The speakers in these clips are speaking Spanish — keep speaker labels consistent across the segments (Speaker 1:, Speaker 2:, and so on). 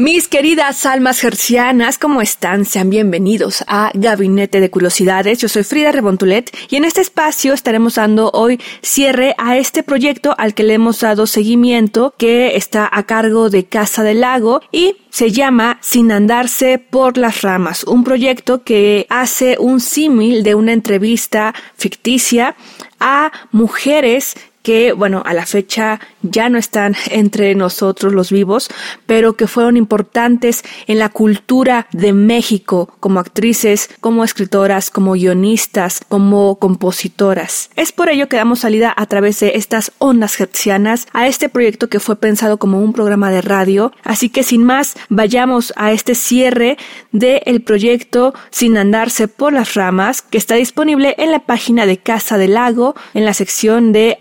Speaker 1: Mis queridas almas gercianas, ¿cómo están? Sean bienvenidos a Gabinete de Curiosidades. Yo soy Frida Rebontulet y en este espacio estaremos dando hoy cierre a este proyecto al que le hemos dado seguimiento que está a cargo de Casa del Lago y se llama Sin andarse por las ramas, un proyecto que hace un símil de una entrevista ficticia a mujeres que, bueno, a la fecha ya no están entre nosotros los vivos, pero que fueron importantes en la cultura de México como actrices, como escritoras, como guionistas, como compositoras. Es por ello que damos salida a través de estas ondas hertzianas a este proyecto que fue pensado como un programa de radio. Así que sin más, vayamos a este cierre del proyecto Sin andarse por las ramas, que está disponible en la página de Casa del Lago, en la sección de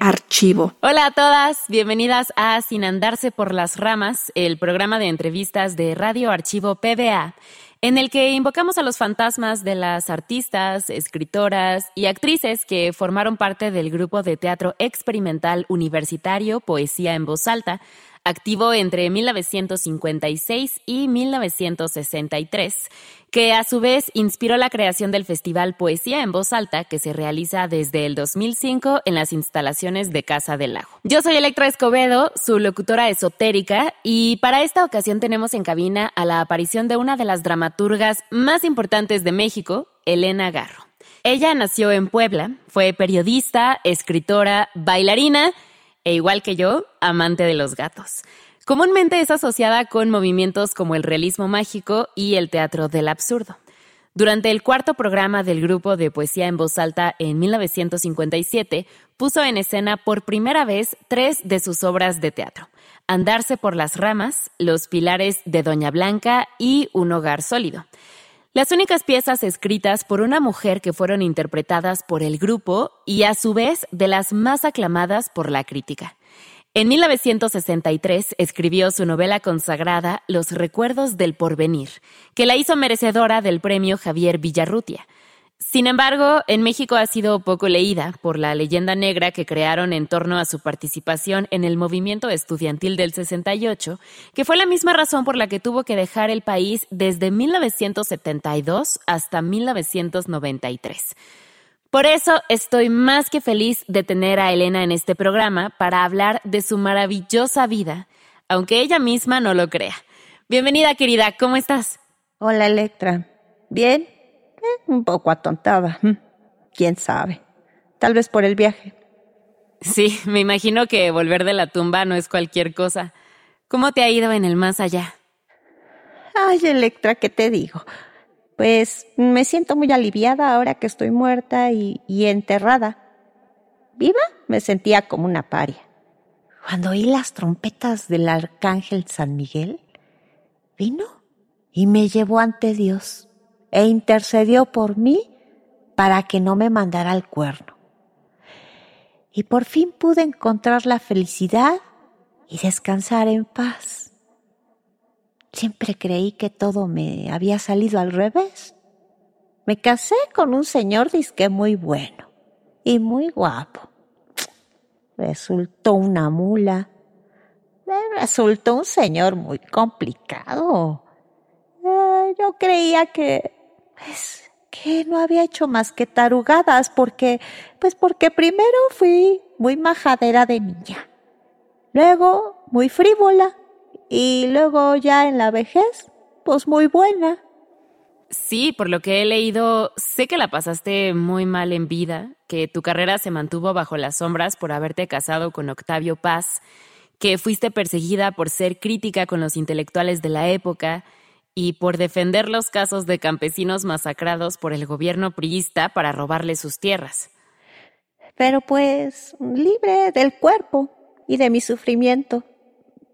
Speaker 2: Hola a todas, bienvenidas a Sin Andarse por las Ramas, el programa de entrevistas de Radio Archivo PBA, en el que invocamos a los fantasmas de las artistas, escritoras y actrices que formaron parte del grupo de teatro experimental universitario Poesía en Voz Alta, activo entre 1956 y 1963, que a su vez inspiró la creación del Festival Poesía en Voz Alta que se realiza desde el 2005 en las instalaciones de Casa del Lago. Yo soy Electra Escobedo, su locutora esotérica, y para esta ocasión tenemos en cabina a la aparición de una de las dramaturgas más importantes de México, Elena Garro. Ella nació en Puebla, fue periodista, escritora, bailarina e igual que yo, amante de los gatos. Comúnmente es asociada con movimientos como el realismo mágico y el teatro del absurdo. Durante el cuarto programa del grupo de poesía en voz alta en 1957, puso en escena por primera vez tres de sus obras de teatro: Andarse por las ramas, Los pilares de Doña Blanca y Un hogar sólido. Las únicas piezas escritas por una mujer que fueron interpretadas por el grupo y a su vez de las más aclamadas por la crítica. En 1963 escribió su novela consagrada Los recuerdos del porvenir, que la hizo merecedora del premio Javier Villarrutia. Sin embargo, en México ha sido poco leída por la leyenda negra que crearon en torno a su participación en el movimiento estudiantil del 68, que fue la misma razón por la que tuvo que dejar el país desde 1972 hasta 1993. Por eso estoy más que feliz de tener a Elena en este programa para hablar de su maravillosa vida, aunque ella misma no lo crea. Bienvenida, querida, ¿cómo estás?
Speaker 3: Hola, Electra. ¿Bien? Eh, un poco atontada. ¿Quién sabe? Tal vez por el viaje.
Speaker 2: Sí, me imagino que volver de la tumba no es cualquier cosa. ¿Cómo te ha ido en el más allá?
Speaker 3: Ay, Electra, ¿qué te digo? Pues me siento muy aliviada ahora que estoy muerta y, y enterrada. Viva me sentía como una paria. Cuando oí las trompetas del arcángel San Miguel, vino y me llevó ante Dios e intercedió por mí para que no me mandara al cuerno. Y por fin pude encontrar la felicidad y descansar en paz. Siempre creí que todo me había salido al revés. Me casé con un señor disque muy bueno y muy guapo. Resultó una mula. Resultó un señor muy complicado. Eh, yo creía que, pues, que no había hecho más que tarugadas porque, pues porque primero fui muy majadera de niña. Luego muy frívola y luego ya en la vejez, pues muy buena.
Speaker 2: Sí, por lo que he leído, sé que la pasaste muy mal en vida, que tu carrera se mantuvo bajo las sombras por haberte casado con Octavio Paz, que fuiste perseguida por ser crítica con los intelectuales de la época y por defender los casos de campesinos masacrados por el gobierno priista para robarles sus tierras.
Speaker 3: Pero pues libre del cuerpo y de mi sufrimiento.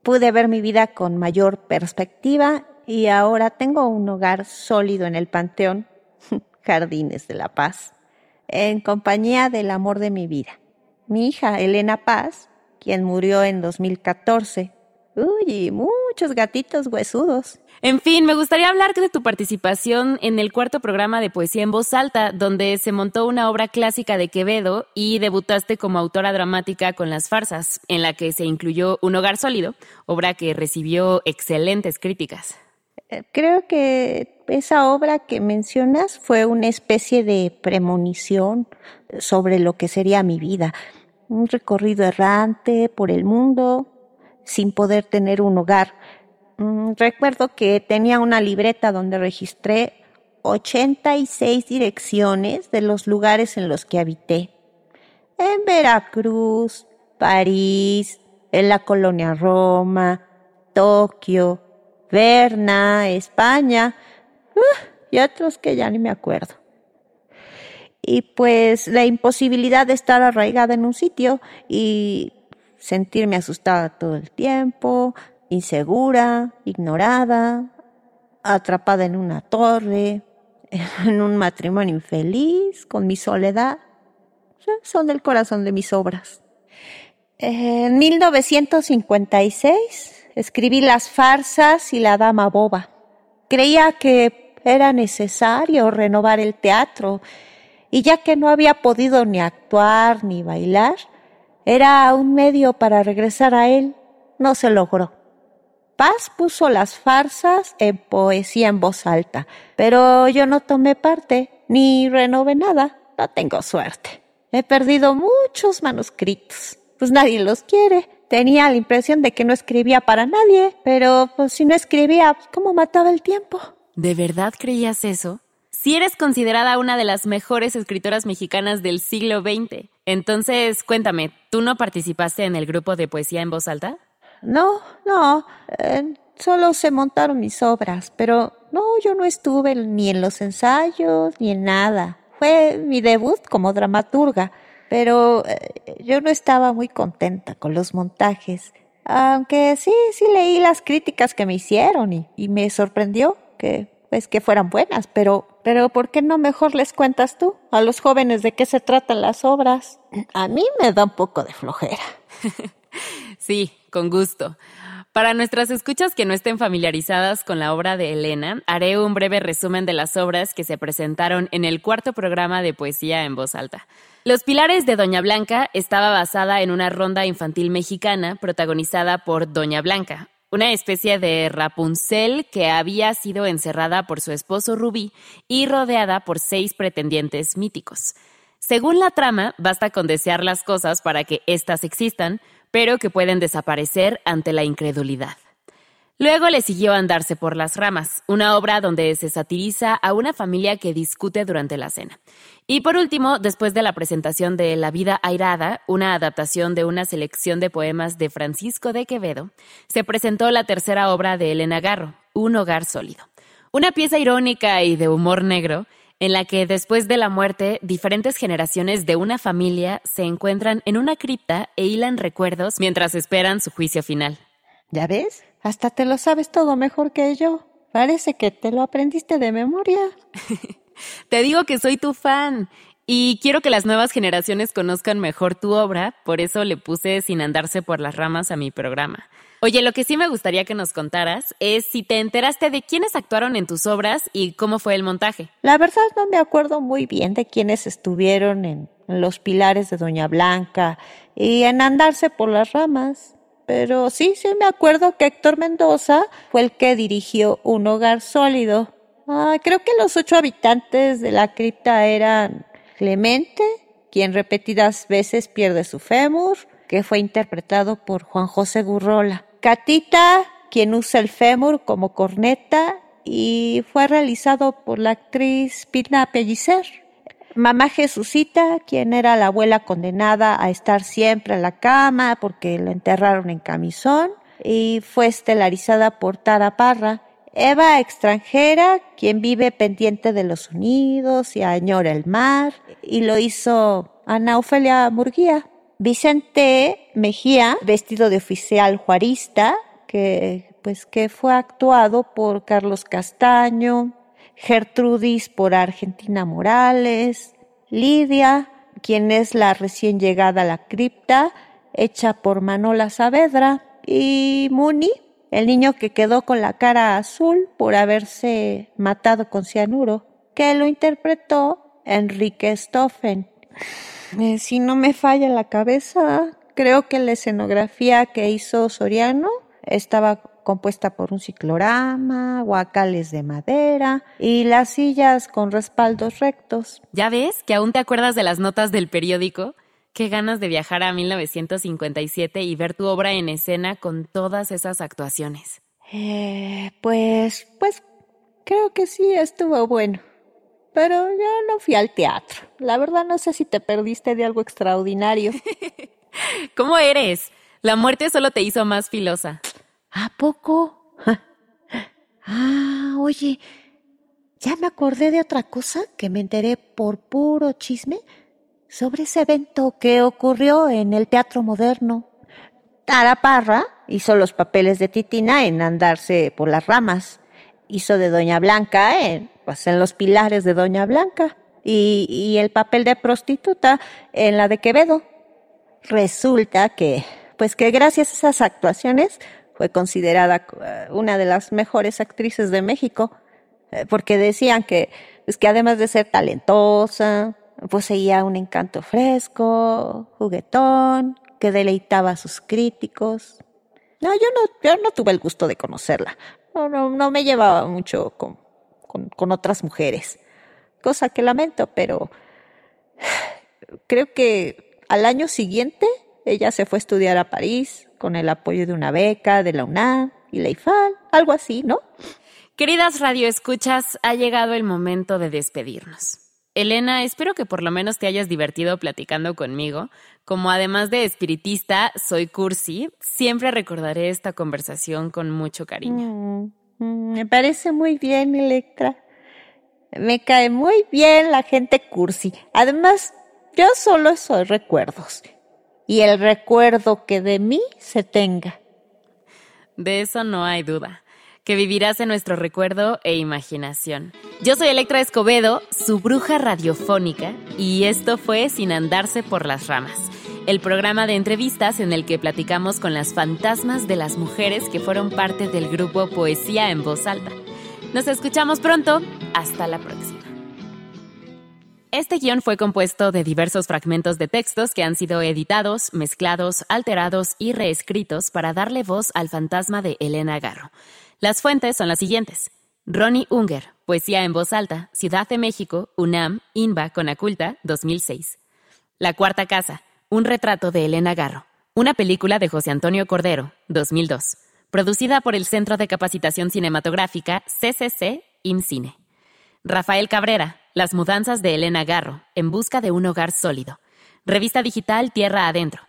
Speaker 3: pude ver mi vida con mayor perspectiva y ahora tengo un hogar sólido en el Panteón, Jardines de la Paz, en compañía del amor de mi vida, mi hija Elena Paz, quien murió en 2014. Uy, muchos gatitos huesudos.
Speaker 2: En fin, me gustaría hablar de tu participación en el cuarto programa de poesía en voz alta, donde se montó una obra clásica de Quevedo y debutaste como autora dramática con Las Farsas, en la que se incluyó Un Hogar Sólido, obra que recibió excelentes críticas.
Speaker 3: Eh, creo que esa obra que mencionas fue una especie de premonición sobre lo que sería mi vida. Un recorrido errante por el mundo sin poder tener un hogar. Mm, recuerdo que tenía una libreta donde registré 86 direcciones de los lugares en los que habité. En Veracruz, París, en la colonia Roma, Tokio, Berna, España, y otros que ya ni me acuerdo. Y pues la imposibilidad de estar arraigada en un sitio y sentirme asustada todo el tiempo, insegura, ignorada, atrapada en una torre, en un matrimonio infeliz, con mi soledad. Son del corazón de mis obras. En 1956 escribí Las farsas y La Dama Boba. Creía que era necesario renovar el teatro y ya que no había podido ni actuar ni bailar, era un medio para regresar a él. No se logró. Paz puso las farsas en poesía en voz alta, pero yo no tomé parte, ni renové nada. No tengo suerte. He perdido muchos manuscritos. Pues nadie los quiere. Tenía la impresión de que no escribía para nadie, pero pues si no escribía, pues, ¿cómo mataba el tiempo?
Speaker 2: ¿De verdad creías eso? Si eres considerada una de las mejores escritoras mexicanas del siglo XX, entonces cuéntame, ¿tú no participaste en el grupo de poesía en voz alta?
Speaker 3: No, no, eh, solo se montaron mis obras, pero no, yo no estuve ni en los ensayos ni en nada. Fue mi debut como dramaturga, pero eh, yo no estaba muy contenta con los montajes. Aunque sí, sí leí las críticas que me hicieron y, y me sorprendió que que fueran buenas, pero pero ¿por qué no mejor les cuentas tú a los jóvenes de qué se tratan las obras? A mí me da un poco de flojera.
Speaker 2: sí, con gusto. Para nuestras escuchas que no estén familiarizadas con la obra de Elena, haré un breve resumen de las obras que se presentaron en el cuarto programa de poesía en voz alta. Los Pilares de Doña Blanca estaba basada en una ronda infantil mexicana protagonizada por Doña Blanca, una especie de Rapunzel que había sido encerrada por su esposo Rubí y rodeada por seis pretendientes míticos. Según la trama, basta con desear las cosas para que éstas existan, pero que pueden desaparecer ante la incredulidad. Luego le siguió Andarse por las ramas, una obra donde se satiriza a una familia que discute durante la cena. Y por último, después de la presentación de La vida airada, una adaptación de una selección de poemas de Francisco de Quevedo, se presentó la tercera obra de Elena Garro, Un hogar sólido. Una pieza irónica y de humor negro en la que después de la muerte diferentes generaciones de una familia se encuentran en una cripta e hilan recuerdos mientras esperan su juicio final.
Speaker 3: ¿Ya ves? Hasta te lo sabes todo mejor que yo. Parece que te lo aprendiste de memoria.
Speaker 2: te digo que soy tu fan y quiero que las nuevas generaciones conozcan mejor tu obra, por eso le puse sin andarse por las ramas a mi programa. Oye, lo que sí me gustaría que nos contaras es si te enteraste de quiénes actuaron en tus obras y cómo fue el montaje.
Speaker 3: La verdad no me acuerdo muy bien de quiénes estuvieron en, los pilares de Doña Blanca y en andarse por las ramas. Pero sí, sí me acuerdo que Héctor Mendoza fue el que dirigió Un Hogar Sólido. Ah, creo que los ocho habitantes de la cripta eran Clemente, quien repetidas veces pierde su fémur, que fue interpretado por Juan José Gurrola. Catita, quien usa el fémur como corneta y fue realizado por la actriz Pina Pellicer. Mamá Jesucita, quien era la abuela condenada a estar siempre en la cama porque la enterraron en camisón y fue estelarizada por Tara Parra. Eva extranjera, quien vive pendiente de los sonidos y añora el mar, y lo hizo Ana Ofelia Murguía. Vicente Mejía, vestido de oficial juarista, que pues que fue actuado por Carlos Castaño, Gertrudis por Argentina Morales, Lidia, quien es la recién llegada a la cripta, hecha por Manola Saavedra, y Muni, el niño que quedó con la cara azul por haberse matado con cianuro, que lo interpretó Enrique Stoffen. Eh, si no me falla la cabeza, creo que la escenografía que hizo Soriano estaba compuesta por un ciclorama, guacales de madera y las sillas con respaldos rectos.
Speaker 2: ¿Ya ves que aún te acuerdas de las notas del periódico? Qué ganas de viajar a 1957 y ver tu obra en escena con todas esas actuaciones.
Speaker 3: Eh, pues, pues, creo que sí estuvo bueno. Pero yo no fui al teatro. La verdad no sé si te perdiste de algo extraordinario.
Speaker 2: ¿Cómo eres? La muerte solo te hizo más filosa.
Speaker 3: ¿A poco? Ah, oye, ya me acordé de otra cosa que me enteré por puro chisme sobre ese evento que ocurrió en el Teatro Moderno. Tara Parra hizo los papeles de Titina en Andarse por las ramas. Hizo de Doña Blanca en, pues, en Los Pilares de Doña Blanca. Y, y el papel de prostituta en la de Quevedo. Resulta que, pues que gracias a esas actuaciones fue considerada eh, una de las mejores actrices de México, eh, porque decían que, pues que además de ser talentosa, Poseía un encanto fresco, juguetón, que deleitaba a sus críticos. No, yo no, yo no tuve el gusto de conocerla. No, no, no me llevaba mucho con, con, con otras mujeres. Cosa que lamento, pero creo que al año siguiente ella se fue a estudiar a París con el apoyo de una beca de la UNAM y la IFAL, algo así, ¿no?
Speaker 2: Queridas radioescuchas, ha llegado el momento de despedirnos. Elena, espero que por lo menos te hayas divertido platicando conmigo. Como además de espiritista, soy cursi, siempre recordaré esta conversación con mucho cariño.
Speaker 3: Mm, mm, me parece muy bien, Electra. Me cae muy bien la gente cursi. Además, yo solo soy recuerdos. Y el recuerdo que de mí se tenga.
Speaker 2: De eso no hay duda que vivirás en nuestro recuerdo e imaginación. Yo soy Electra Escobedo, su bruja radiofónica, y esto fue Sin Andarse por las Ramas, el programa de entrevistas en el que platicamos con las fantasmas de las mujeres que fueron parte del grupo Poesía en Voz Alta. Nos escuchamos pronto, hasta la próxima. Este guion fue compuesto de diversos fragmentos de textos que han sido editados, mezclados, alterados y reescritos para darle voz al fantasma de Elena Garro. Las fuentes son las siguientes. Ronnie Unger, Poesía en voz alta, Ciudad de México, UNAM, INBA, Conaculta, 2006. La Cuarta Casa, un retrato de Elena Garro, una película de José Antonio Cordero, 2002, producida por el Centro de Capacitación Cinematográfica CCC IMCINE. Rafael Cabrera, Las mudanzas de Elena Garro, En busca de un hogar sólido. Revista digital Tierra Adentro.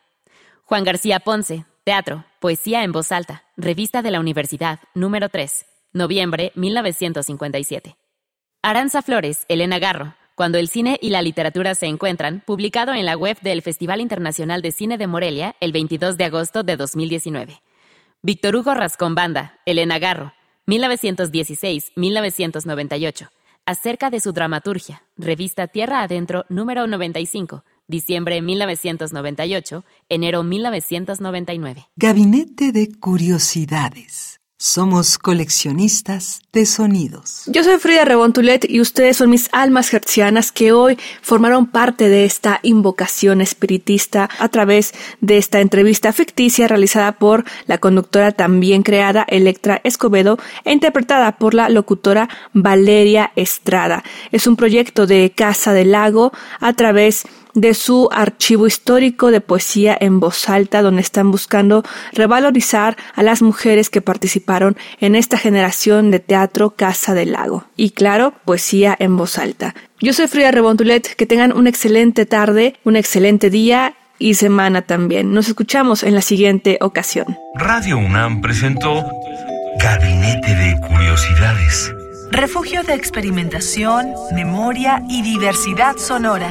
Speaker 2: Juan García Ponce, Teatro, Poesía en voz alta, Revista de la Universidad, número 3, noviembre 1957. Aranza Flores, Elena Garro, Cuando el cine y la literatura se encuentran, publicado en la web del Festival Internacional de Cine de Morelia el 22 de agosto de 2019. Víctor Hugo Rascón Banda, Elena Garro, 1916-1998, acerca de su dramaturgia, revista Tierra Adentro, número 95, diciembre 1998, enero 1999.
Speaker 4: Gabinete de Curiosidades. Somos coleccionistas de sonidos.
Speaker 1: Yo soy Frida Rebontulet y ustedes son mis almas hercianas que hoy formaron parte de esta invocación espiritista a través de esta entrevista ficticia realizada por la conductora también creada Electra Escobedo e interpretada por la locutora Valeria Estrada. Es un proyecto de Casa del Lago a través de su archivo histórico de poesía en voz alta, donde están buscando revalorizar a las mujeres que participaron en esta generación de teatro Casa del Lago. Y claro, poesía en voz alta. Yo soy Frida Rebontulet, que tengan una excelente tarde, un excelente día y semana también. Nos escuchamos en la siguiente ocasión.
Speaker 5: Radio UNAM presentó Gabinete de Curiosidades.
Speaker 6: Refugio de experimentación, memoria y diversidad sonora.